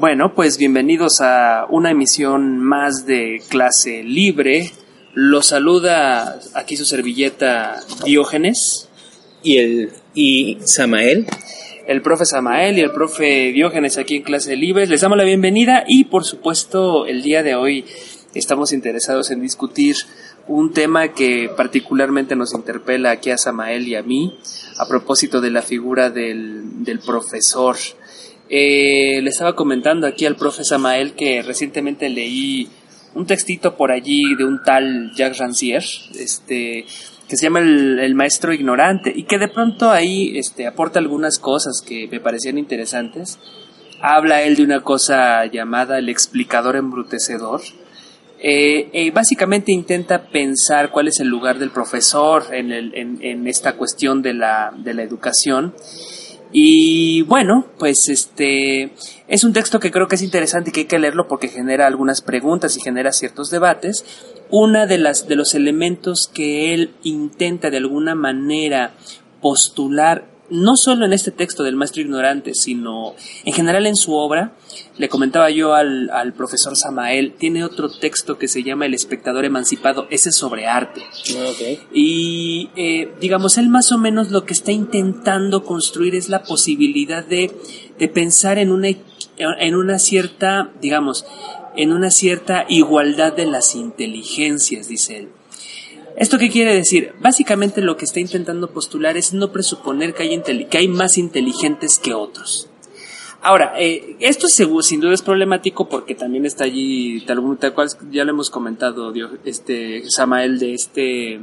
Bueno, pues bienvenidos a una emisión más de clase libre. Los saluda aquí su servilleta Diógenes. Y el y Samael. El profe Samael y el profe Diógenes aquí en clase libre. Les damos la bienvenida y por supuesto el día de hoy estamos interesados en discutir un tema que particularmente nos interpela aquí a Samael y a mí a propósito de la figura del, del profesor. Eh, le estaba comentando aquí al profe Samael que recientemente leí un textito por allí de un tal Jacques Rancière, este, que se llama el, maestro ignorante y que de pronto ahí este, aporta algunas cosas que me parecían interesantes. Habla él de una cosa llamada el explicador embrutecedor. Eh, eh, básicamente intenta pensar cuál es el lugar del profesor en, el, en, en esta cuestión de la, de la educación y bueno, pues este es un texto que creo que es interesante y que hay que leerlo porque genera algunas preguntas y genera ciertos debates. Una de las de los elementos que él intenta de alguna manera postular no solo en este texto del maestro ignorante, sino en general en su obra, le comentaba yo al, profesor Samael, tiene otro texto que se llama El espectador emancipado, ese es sobre arte. Y eh, digamos, él más o menos lo que está intentando construir es la posibilidad de, de pensar en una, en una cierta, digamos, en una cierta igualdad de las inteligencias, dice él. ¿Esto qué quiere decir? Básicamente lo que está intentando postular es no presuponer que hay, que hay más inteligentes que otros. Ahora, eh, esto sin duda es problemático porque también está allí, tal, cual ya lo hemos comentado, este Samael, de este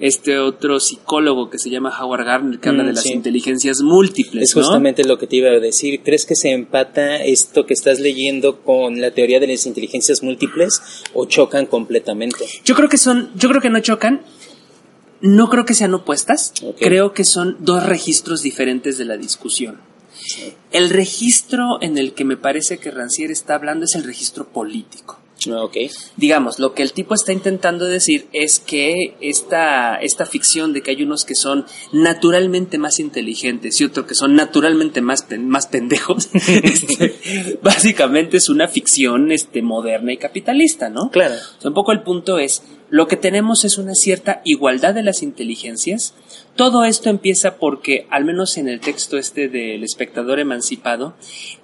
este otro psicólogo que se llama Howard Gardner, que habla de mm, las inteligencias múltiples. Es justamente lo que te iba a decir. ¿Crees que se empata esto que estás leyendo con la teoría de las inteligencias múltiples o chocan completamente? Yo creo que son, yo creo que no chocan. No creo que sean opuestas. Creo que son dos registros diferentes de la discusión. El registro en el que me parece que Rancière está hablando es el registro político. Ah, okay. Digamos, lo que el tipo está intentando decir es que esta, esta ficción de que hay unos que son naturalmente más inteligentes y otros que son naturalmente más, más pendejos, este, básicamente es una ficción este, moderna y capitalista, ¿no? Claro. un poco el punto es, lo que tenemos es una cierta igualdad de las inteligencias. Todo esto empieza porque, al menos en el texto este del espectador emancipado,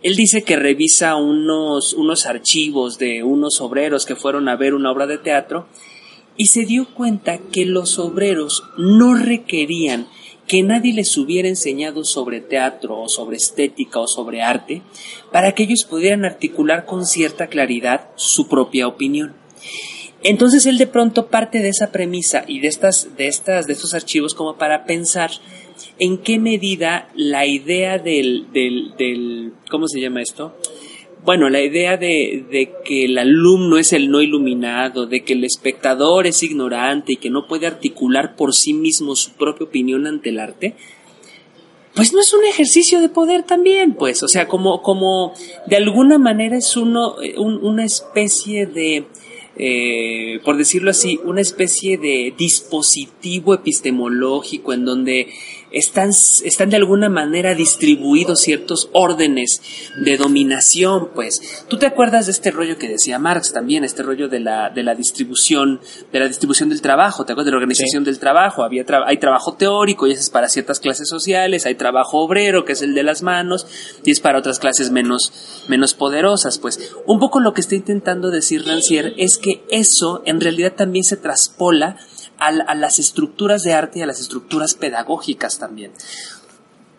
él dice que revisa unos, unos archivos de unos obreros que fueron a ver una obra de teatro y se dio cuenta que los obreros no requerían que nadie les hubiera enseñado sobre teatro o sobre estética o sobre arte para que ellos pudieran articular con cierta claridad su propia opinión. Entonces él de pronto parte de esa premisa y de estas, de estas, de estos archivos como para pensar en qué medida la idea del, del, del ¿cómo se llama esto? Bueno, la idea de, de, que el alumno es el no iluminado, de que el espectador es ignorante y que no puede articular por sí mismo su propia opinión ante el arte, pues no es un ejercicio de poder también, pues, o sea, como, como de alguna manera es uno, una especie de, eh, por decirlo así, una especie de dispositivo epistemológico en donde están, están de alguna manera distribuidos ciertos órdenes de dominación, pues. Tú te acuerdas de este rollo que decía Marx también, este rollo de la, de la distribución, de la distribución del trabajo, ¿te acuerdas de la organización del trabajo? Había hay trabajo teórico y ese es para ciertas clases sociales, hay trabajo obrero, que es el de las manos, y es para otras clases menos, menos poderosas, pues. Un poco lo que está intentando decir Rancière es que eso en realidad también se traspola a, las estructuras de arte y a las estructuras pedagógicas también.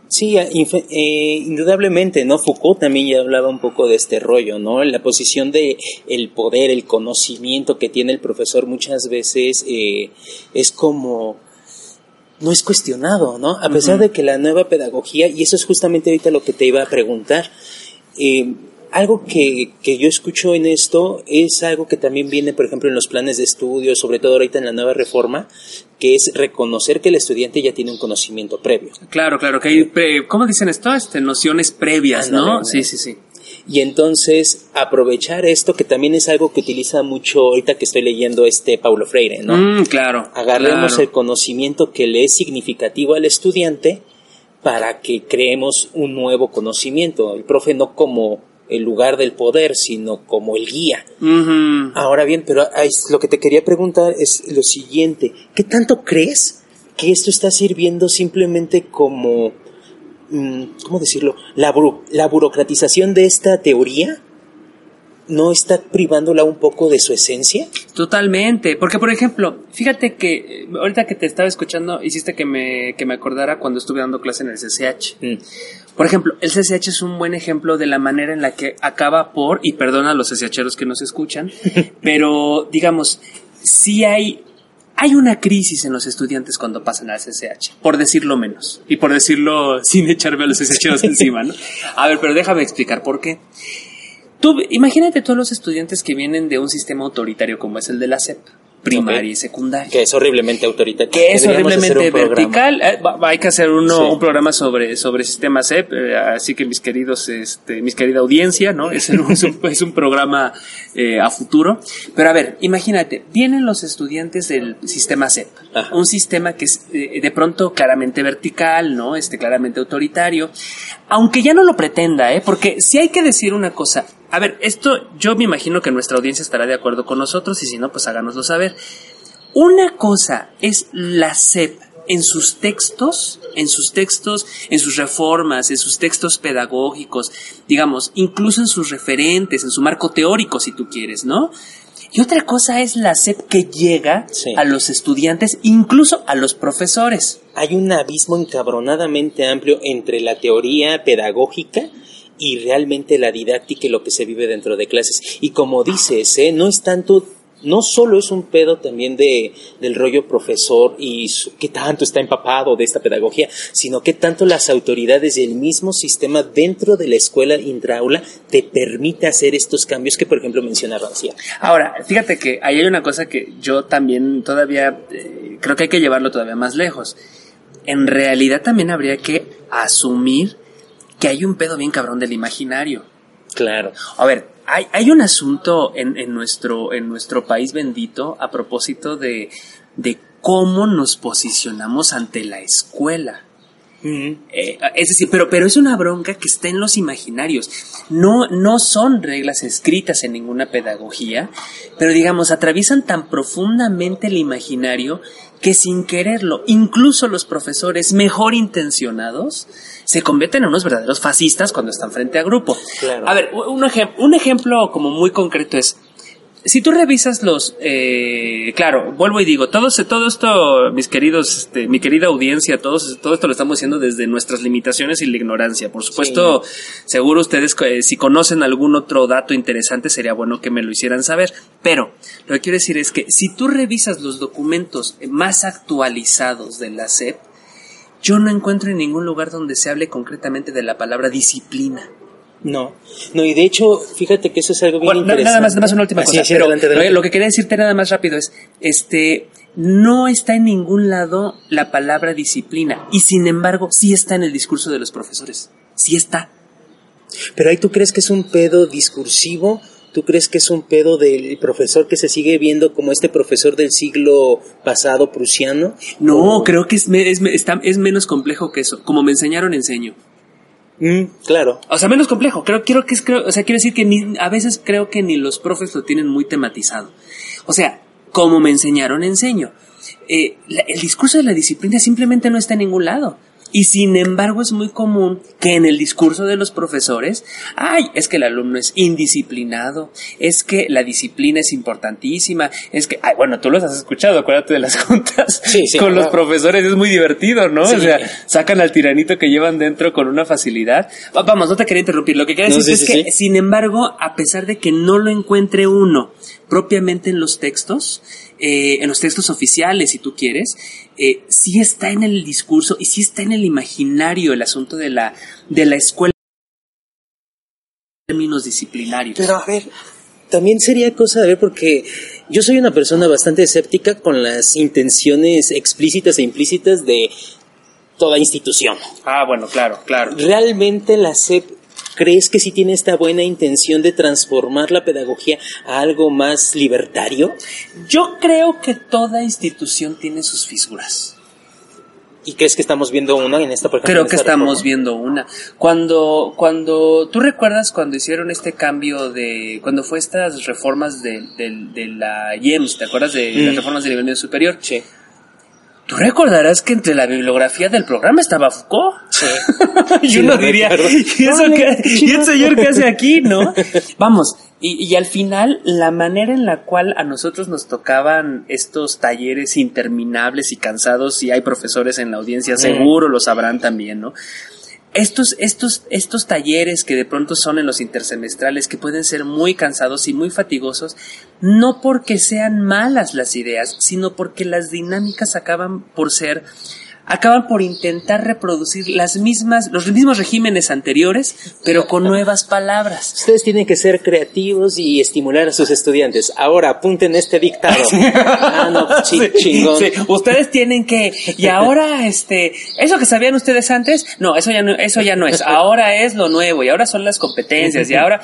Sí, eh, indudablemente, ¿no? Foucault también ya hablaba un poco de este rollo, ¿no? La posición de el poder, el conocimiento que tiene el profesor muchas veces eh, es como no es cuestionado, ¿no? A pesar de que la nueva pedagogía, y eso es justamente ahorita lo que te iba a preguntar, eh, algo que, que, yo escucho en esto es algo que también viene, por ejemplo, en los planes de estudio, sobre todo ahorita en la nueva reforma, que es reconocer que el estudiante ya tiene un conocimiento previo. Claro, claro, que hay, ¿cómo dicen esto? Este, nociones previas, ¿no? Sí, sí, sí. Y entonces aprovechar esto, que también es algo que utiliza mucho ahorita que estoy leyendo este Paulo Freire, ¿no? Mm, claro. Agarremos el conocimiento que le es significativo al estudiante para que creemos un nuevo conocimiento. El profe no como el lugar del poder, sino como el guía. Ahora bien, pero lo que te quería preguntar es lo siguiente, ¿qué tanto crees que esto está sirviendo simplemente como, mm, ¿cómo decirlo? La, la burocratización de esta teoría no está privándola un poco de su esencia? Totalmente, porque por ejemplo, fíjate que eh, ahorita que te estaba escuchando hiciste que me, que me acordara cuando estuve dando clase en el CCH. Mm, Por ejemplo, el CCH es un buen ejemplo de la manera en la que acaba por, y perdona a los CCHeros que nos escuchan, pero digamos, sí hay, hay una crisis en los estudiantes cuando pasan al CCH, por decirlo menos, y por decirlo sin echarme a los CCHeros encima, ¿no? A ver, pero déjame explicar por qué. Tú, imagínate todos los estudiantes que vienen de un sistema autoritario como es el de la SEP, primaria y secundaria Que es horriblemente autoritario. que es horriblemente vertical. Eh, hay que hacer uno, Sí. un programa sobre, sobre sistema CEP, eh, así que mis queridos, este, mis querida audiencia, ¿no? Es, un- es un, programa eh, a futuro. Pero a ver, imagínate, vienen los estudiantes del sistema CEP, Ajá. un sistema que es eh, de pronto claramente vertical, ¿no? Este, claramente autoritario, aunque ya no lo pretenda, ¿eh? Porque si hay que decir una cosa, a ver, esto yo me imagino que nuestra audiencia estará de acuerdo con nosotros y si no, pues háganoslo saber. Una cosa es la SEP en sus textos, en sus textos, en sus reformas, en sus textos pedagógicos, digamos, incluso en sus referentes, en su marco teórico, si tú quieres, ¿no? Y otra cosa es la SEP que llega Sí. a los estudiantes, incluso a los profesores. Hay un abismo encabronadamente amplio entre la teoría pedagógica y realmente la didáctica y lo que se vive dentro de clases. Y como dices, ¿eh? no es tanto, no solo es un pedo también de, del rollo profesor y qué tanto está empapado de esta pedagogía, sino que tanto las autoridades y el mismo sistema dentro de la escuela intraula te permite hacer estos cambios que, por ejemplo, mencionaba García. Ahora, fíjate que ahí hay una cosa que yo también todavía eh, creo que hay que llevarlo todavía más lejos. En realidad también habría que asumir que hay un pedo bien cabrón del imaginario. Claro. A ver, hay, hay un asunto en, en nuestro, en nuestro país bendito a propósito de, de cómo nos posicionamos ante la escuela. Eh, es decir, pero, pero es una bronca que está en los imaginarios. No, no son reglas escritas en ninguna pedagogía, pero digamos, atraviesan tan profundamente el imaginario que sin quererlo, incluso los profesores mejor intencionados se convierten en unos verdaderos fascistas cuando están frente a grupo. Claro. A ver, un, ejem- un ejemplo como muy concreto es, si tú revisas los, eh, claro, vuelvo y digo, todo, todo esto, mis queridos, este, mi querida audiencia, todos, todo esto lo estamos haciendo desde nuestras limitaciones y la ignorancia. Por supuesto, seguro ustedes, eh, si conocen algún otro dato interesante, sería bueno que me lo hicieran saber. Pero lo que quiero decir es que si tú revisas los documentos más actualizados de la SEP, yo no encuentro en ningún lugar donde se hable concretamente de la palabra disciplina. No, no, y de hecho, fíjate que eso es algo bien Bueno, interesante. nada más, nada más una última Así cosa. es, sí, pero adelante, adelante. Lo que quería decirte nada más rápido es, este, no está en ningún lado la palabra disciplina y sin embargo sí está en el discurso de los profesores. Sí está. Pero ahí tú crees que es un pedo discursivo, tú crees que es un pedo del profesor que se sigue viendo como este profesor del siglo pasado prusiano. No, O- creo que es, está- es menos complejo que eso. Como me enseñaron, enseño. Mm, claro. O sea, menos complejo. Creo, quiero que es, creo, o sea, quiero decir que ni, a veces creo que ni los profes lo tienen muy tematizado. O sea, como me enseñaron, enseño. Eh, la- el discurso de la disciplina simplemente no está en ningún lado. Y sin embargo es muy común que en el discurso de los profesores, ay, es que el alumno es indisciplinado, es que la disciplina es importantísima, es que, ay, bueno, tú los has escuchado, acuérdate de las juntas Sí, sí, con los profesores, es muy divertido, ¿no? Sí. O sea, sacan al tiranito que llevan dentro con una facilidad. Va- Vamos, no te quería interrumpir. Lo que quería No, decir es que, sin embargo, a pesar de que no lo encuentre uno propiamente en los textos, eh, en los textos oficiales, si tú quieres, eh, sí está en el discurso y sí está en el imaginario el asunto de la, de la escuela en términos disciplinarios. Pero a ver, también sería cosa de ver porque yo soy una persona bastante escéptica con las intenciones explícitas e implícitas de toda institución. Ah, bueno, claro, claro. ¿Realmente la SEP crees que sí tiene esta buena intención de transformar la pedagogía a algo más libertario? Yo creo que toda institución tiene sus fisuras. ¿Y crees que estamos viendo una en esta, por ejemplo, Creo que estamos viendo una. Cuando, cuando, ¿tú recuerdas cuando hicieron este cambio de, cuando fue estas reformas de, de, la IEMS, ¿te acuerdas de las mm. reformas del nivel medio superior? Sí. Tú recordarás que entre la bibliografía del programa estaba Foucault. Sí. y uno diría, ¿y, eso ¿y el señor qué hace aquí, no? Vamos, y, y, al final, la manera en la cual a nosotros nos tocaban estos talleres interminables y cansados, y hay profesores en la audiencia, mm. seguro lo sabrán también, ¿no? Estos, estos, estos talleres que de pronto son en los intersemestrales, que pueden ser muy cansados y muy fatigosos, no porque sean malas las ideas, sino porque las dinámicas acaban por ser acaban por intentar reproducir las mismas, los mismos regímenes anteriores, pero con nuevas palabras. Ustedes tienen que ser creativos y estimular a sus estudiantes. Ahora apunten este dictado. ah, no, chingón. Ustedes tienen que, y ahora, este, eso que sabían ustedes antes, no, eso ya no, eso ya no es. Ahora es lo nuevo, y ahora son las competencias, y ahora,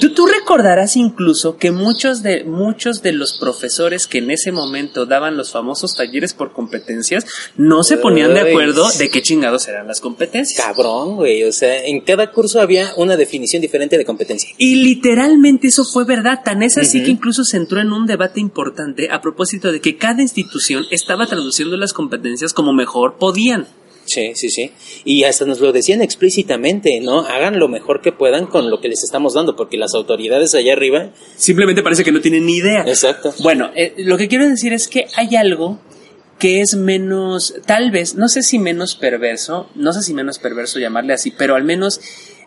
Tú, tú, recordarás incluso que muchos de, muchos de los profesores que en ese momento daban los famosos talleres por competencias no se ponían de acuerdo de qué chingados eran las competencias. Cabrón, güey. O sea, en cada curso había una definición diferente de competencia. Y literalmente eso fue verdad. Tan es así que incluso se entró en un debate importante a propósito de que cada institución estaba traduciendo las competencias como mejor podían. Sí, sí, sí. Y hasta nos lo decían explícitamente, ¿no? Hagan lo mejor que puedan con lo que les estamos dando, porque las autoridades allá arriba... Simplemente parece que no tienen ni idea. Exacto. Bueno, eh, lo que quiero decir es que hay algo que es menos, tal vez, no sé si menos perverso, no sé si menos perverso llamarle así, pero al menos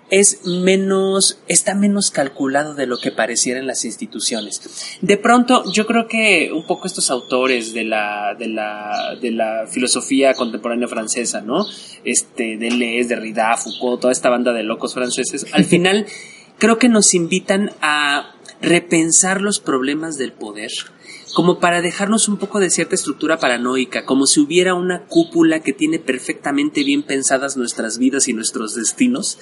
es menos, está menos calculado de lo que pareciera en las instituciones. De pronto, yo creo que un poco estos autores de la, de la, de la filosofía contemporánea francesa, ¿no? Este, Deleuze, Derrida, Foucault, toda esta banda de locos franceses, al final creo que nos invitan a repensar los problemas del poder, como para dejarnos un poco de cierta estructura paranoica, como si hubiera una cúpula que tiene perfectamente bien pensadas nuestras vidas y nuestros destinos,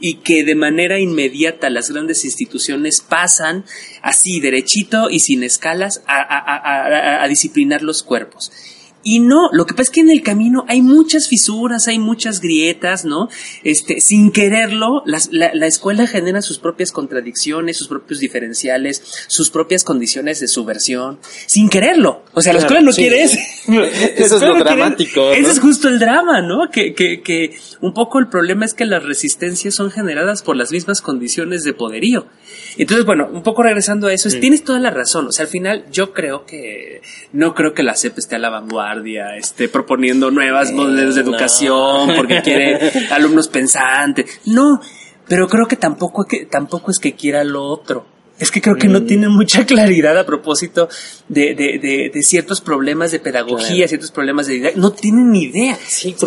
y que de manera inmediata las grandes instituciones pasan así, derechito y sin escalas, a, disciplinar los cuerpos. Y no, lo que pasa es que en el camino hay muchas fisuras, hay muchas grietas, ¿no? Este, sin quererlo, la, la, escuela genera sus propias contradicciones, sus propios diferenciales, sus propias condiciones de subversión, sin quererlo. O sea, la escuela no quiere eso. eso es lo dramático. Ese es justo el drama, ¿no? Que, que, que un poco el problema es que las resistencias son generadas por las mismas condiciones de poderío. Entonces, bueno, un poco regresando a eso, tienes toda la razón. O sea, al final yo creo que, no creo que la CEP esté a la vanguardia esté proponiendo nuevas modelos de educación porque quiere alumnos pensantes. No, pero creo que tampoco, que tampoco es que quiera lo otro. Es que creo que no mm. tienen mucha claridad a propósito de, de, de, ciertos problemas de pedagogía, ciertos problemas de No tienen ni idea.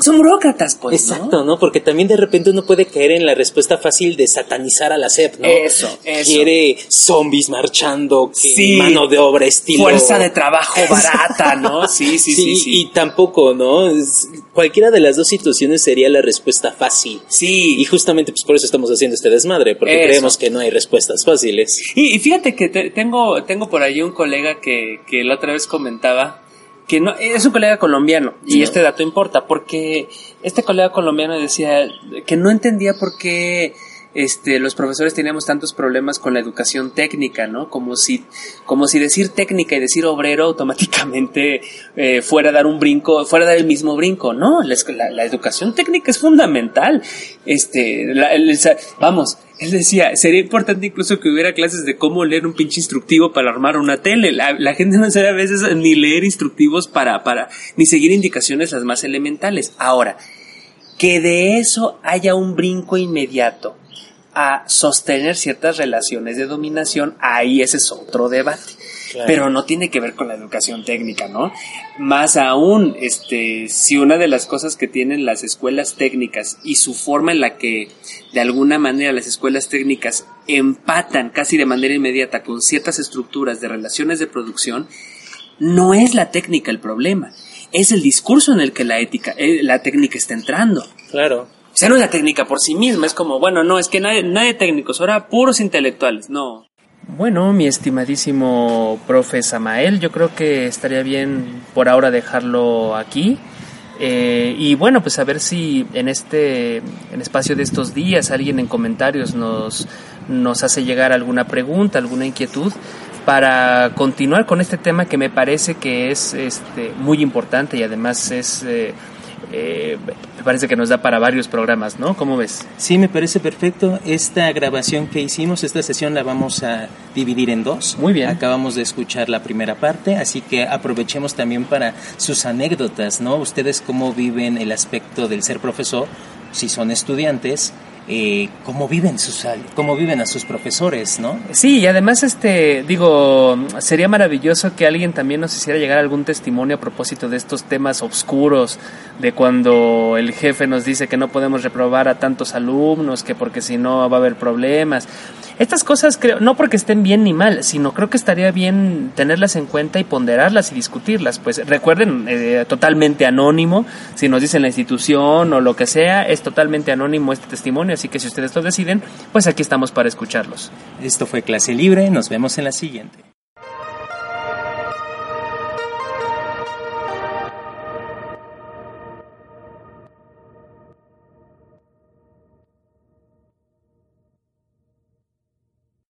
Son burócratas, pues. Exacto, ¿no? Porque también de repente uno puede caer en la respuesta fácil de satanizar a la SEP, ¿no? Eso, eso. Quiere zombies marchando, mano de obra estilo. Fuerza de trabajo barata, ¿no? Sí, sí, sí. sí, Y tampoco, ¿no? cualquiera de las dos situaciones sería la respuesta fácil. Sí. Y justamente pues por eso estamos haciendo este desmadre, porque creemos que no hay respuestas fáciles. Y, fíjate que tengo, tengo por ahí un colega que, que la otra vez comentaba que no, es un colega colombiano y este dato importa porque este colega colombiano decía que no entendía por qué este, los profesores teníamos tantos problemas con la educación técnica, ¿no? Como si, como si decir técnica y decir obrero automáticamente eh, fuera a dar un brinco, fuera a dar el mismo brinco, ¿no? La, la, educación técnica es fundamental. Este, vamos, él decía, sería importante incluso que hubiera clases de cómo leer un pinche instructivo para armar una tele. La, gente no sabe a veces ni leer instructivos para, para, ni seguir indicaciones las más elementales. Ahora, que de eso haya un brinco inmediato a sostener ciertas relaciones de dominación, ahí ese es otro debate. Pero no tiene que ver con la educación técnica, ¿no? Más aún, este, si una de las cosas que tienen las escuelas técnicas y su forma en la que de alguna manera las escuelas técnicas empatan casi de manera inmediata con ciertas estructuras de relaciones de producción, no es la técnica el problema, es el discurso en el que la ética, eh, la técnica está entrando. Claro. O sea, no es la técnica por sí misma, es como, bueno, no, es que nadie, nadie técnicos, ahora puros intelectuales, no. Bueno, mi estimadísimo profe Samael, yo creo que estaría bien por ahora dejarlo aquí. Eh, y bueno, pues a ver si en este en espacio de estos días alguien en comentarios nos, nos hace llegar alguna pregunta, alguna inquietud para continuar con este tema que me parece que es este, muy importante y además es eh, eh, me parece que nos da para varios programas, ¿no? ¿Cómo ves? Sí, me parece perfecto. Esta grabación que hicimos, esta sesión la vamos a dividir en dos. Muy bien. Acabamos de escuchar la primera parte, así que aprovechemos también para sus anécdotas, ¿no? Ustedes cómo viven el aspecto del ser profesor, si son estudiantes, eh, cómo viven sus cómo viven a sus profesores, ¿no? Sí, y además este digo, sería maravilloso que alguien también nos hiciera llegar algún testimonio a propósito de estos temas oscuros de cuando el jefe nos dice que no podemos reprobar a tantos alumnos, que porque si no va a haber problemas. Estas cosas creo, no porque estén bien ni mal, sino creo que estaría bien tenerlas en cuenta y ponderarlas y discutirlas. Pues recuerden, eh, totalmente anónimo, si nos dicen la institución o lo que sea, es totalmente anónimo este testimonio, así que si ustedes lo deciden, pues aquí estamos para escucharlos. Esto fue clase libre, nos vemos en la siguiente.